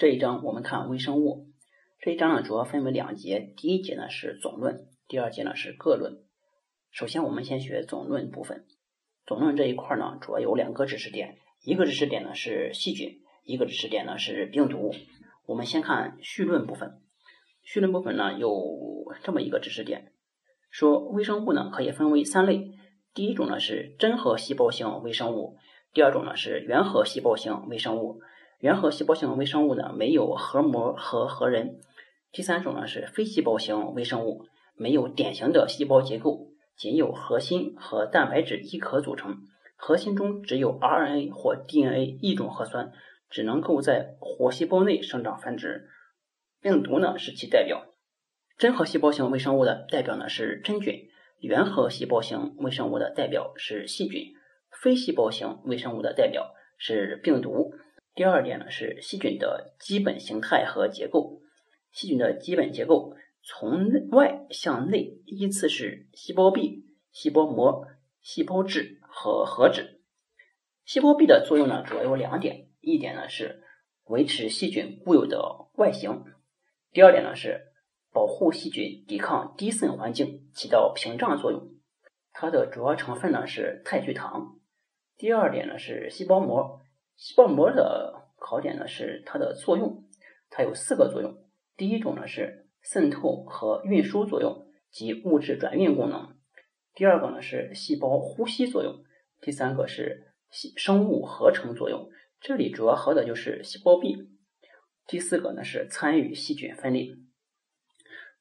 这一章我们看微生物。这一章呢主要分为两节，第一节呢是总论，第二节呢是各论。首先我们先学总论部分。总论这一块呢主要有两个知识点，一个知识点呢是细菌，一个知识点呢是病毒。我们先看序论部分。序论部分呢有这么一个知识点，说微生物呢可以分为三类，第一种呢是真核细胞型微生物，第二种呢是原核细胞型微生物。原核细胞性微生物呢，没有核膜和核仁。第三种呢是非细胞型微生物，没有典型的细胞结构，仅有核心和蛋白质一壳组成，核心中只有 RNA 或 DNA 一种核酸，只能够在活细胞内生长繁殖。病毒呢是其代表。真核细胞型微生物的代表呢是真菌，原核细胞型微生物的代表是细菌，非细胞型微生物的代表是病毒。第二点呢是细菌的基本形态和结构。细菌的基本结构从外向内依次是细胞壁、细胞膜、细胞质和核质。细胞壁的作用呢主要有两点，一点呢是维持细菌固有的外形，第二点呢是保护细菌抵抗低渗环境，起到屏障作用。它的主要成分呢是肽聚糖。第二点呢是细胞膜。细胞膜的考点呢是它的作用，它有四个作用。第一种呢是渗透和运输作用及物质转运功能。第二个呢是细胞呼吸作用。第三个是细生物合成作用，这里主要合的就是细胞壁。第四个呢是参与细菌分裂。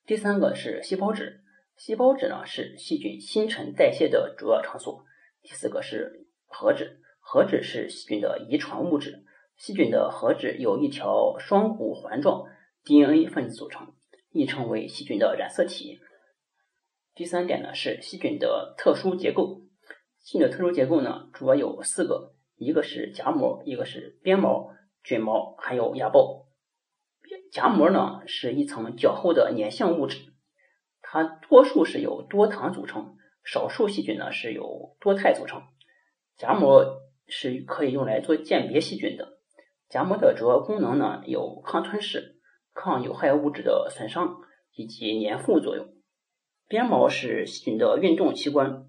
第三个是细胞质，细胞质呢是细菌新陈代谢的主要场所。第四个是核质。核质是细菌的遗传物质，细菌的核质由一条双股环状 DNA 分子组成，亦称为细菌的染色体。第三点呢是细菌的特殊结构，细菌的特殊结构呢主要有四个，一个是荚膜，一个是鞭毛、菌毛，还有芽孢。荚膜呢是一层较厚的粘性物质，它多数是由多糖组成，少数细菌呢是由多肽组成。荚膜。是可以用来做鉴别细菌的。荚膜的主要功能呢有抗吞噬、抗有害物质的损伤以及粘附作用。鞭毛是细菌的运动器官，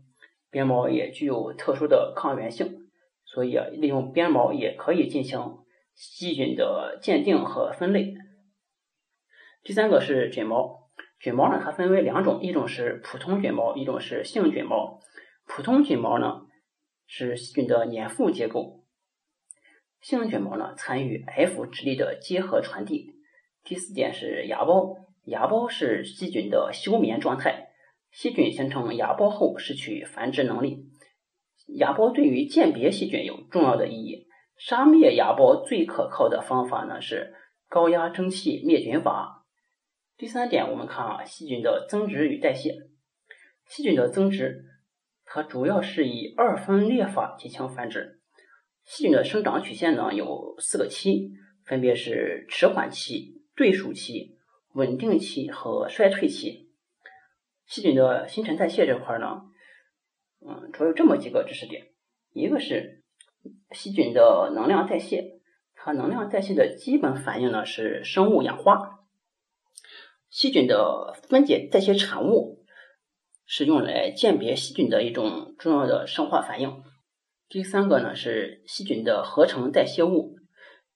鞭毛也具有特殊的抗原性，所以啊，利用鞭毛也可以进行细菌的鉴定和分类。第三个是菌毛，菌毛呢它分为两种，一种是普通菌毛，一种是性菌毛。普通菌毛呢。是细菌的粘附结构，性菌毛呢参与 F 质粒的结合传递。第四点是芽孢，芽孢是细菌的休眠状态，细菌形成芽孢后失去繁殖能力。芽孢对于鉴别细菌有重要的意义。杀灭芽孢最可靠的方法呢是高压蒸汽灭菌法。第三点，我们看啊，细菌的增殖与代谢，细菌的增殖。它主要是以二分裂法进行繁殖。细菌的生长曲线呢有四个期，分别是迟缓期、对数期、稳定期和衰退期。细菌的新陈代谢这块呢，嗯，主要有这么几个知识点：一个是细菌的能量代谢，它能量代谢的基本反应呢是生物氧化。细菌的分解代谢产物。是用来鉴别细菌的一种重要的生化反应。第三个呢是细菌的合成代谢物，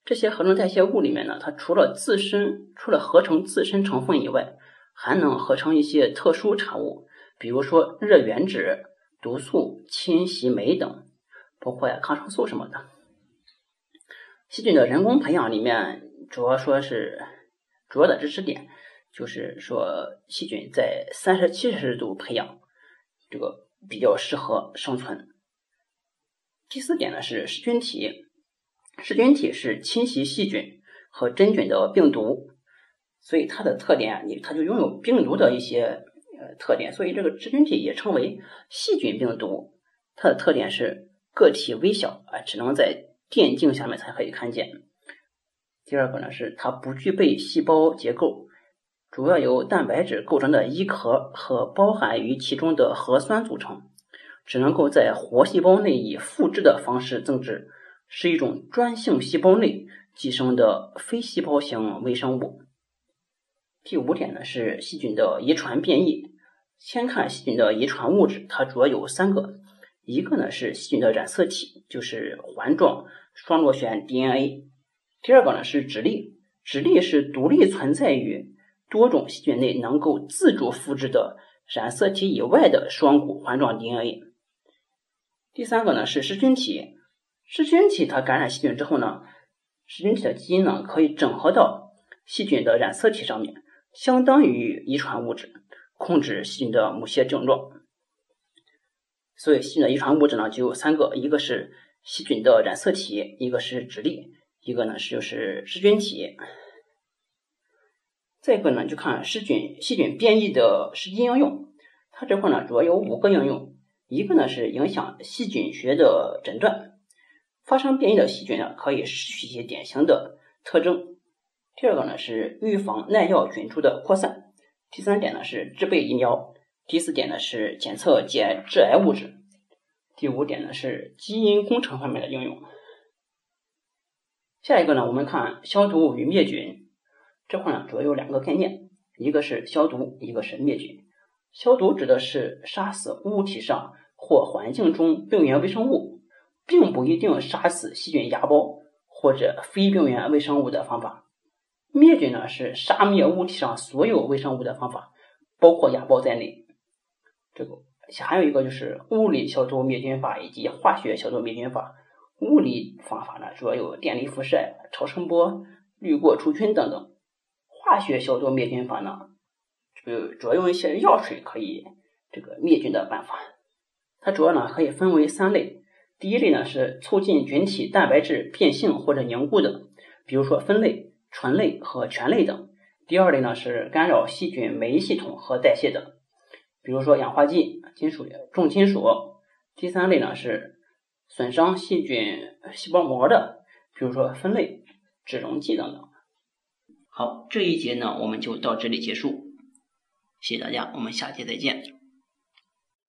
这些合成代谢物里面呢，它除了自身除了合成自身成分以外，还能合成一些特殊产物，比如说热原脂、毒素、侵袭酶等，包括呀抗生素什么的。细菌的人工培养里面，主要说是主要的知识点。就是说，细菌在三十七摄氏度培养，这个比较适合生存。第四点呢是噬菌体，噬菌体是侵袭细菌和真菌的病毒，所以它的特点，你它就拥有病毒的一些呃特点，所以这个噬菌体也称为细菌病毒。它的特点是个体微小啊，只能在电镜下面才可以看见。第二个呢是它不具备细胞结构，主要由蛋白质构成的衣壳和包含于其中的核酸组成，只能够在活细胞内以复制的方式增殖，是一种专性细胞内寄生的非细胞型微生物。第五点呢是细菌的遗传变异。先看细菌的遗传物质，它主要有三个。一个呢是细菌的染色体，就是环状双螺旋 DNA。第二个呢是质粒，质粒是独立存在于多种细菌内能够自主复制的染色体以外的双股环状 DNA。第三个呢是噬菌体，噬菌体它感染细菌之后呢，噬菌体的基因呢可以整合到细菌的染色体上面，相当于遗传物质，控制细菌的某些症状。所以细菌的遗传物质呢就有三个，一个是细菌的染色体，一个是质粒，一个呢是就是噬菌体。再一个呢就看噬菌细菌变异的实际应用，它这块呢主要有五个应用，一个呢是影响细菌学的诊断，发生变异的细菌呢可以失去一些典型的特征。第二个呢是预防耐药菌株的扩散，第三点呢是制备疫苗。第四点呢是检测检致癌物质，第五点呢是基因工程方面的应用。下一个呢，我们看消毒与灭菌这块呢，主要有两个概念，一个是消毒，一个是灭菌。消毒指的是杀死物体上或环境中病原微生物，并不一定杀死细菌芽孢或者非病原微生物的方法。灭菌呢是杀灭物体上所有微生物的方法，包括芽孢在内。这个还有一个就是物理消毒灭菌法以及化学消毒灭菌法。物理方法呢，主要有电离辐射、超声波、滤过除菌等等。化学消毒灭菌法呢，就主要用一些药水可以这个灭菌的办法。它主要呢可以分为三类。第一类呢是促进菌体蛋白质变性或者凝固的，比如说酚类、醇类和醛类等。第二类呢是干扰细菌酶系统和代谢的。比如说氧化剂、金属、重金属。第三类呢是损伤细菌细胞膜的，比如说酚类、脂溶剂等等。好，这一节呢我们就到这里结束，谢谢大家，我们下节再见。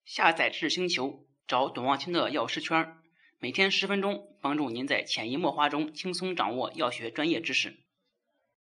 下载知识星球，找董望清的药师圈，每天十分钟，帮助您在潜移默化中轻松掌握药学专业知识。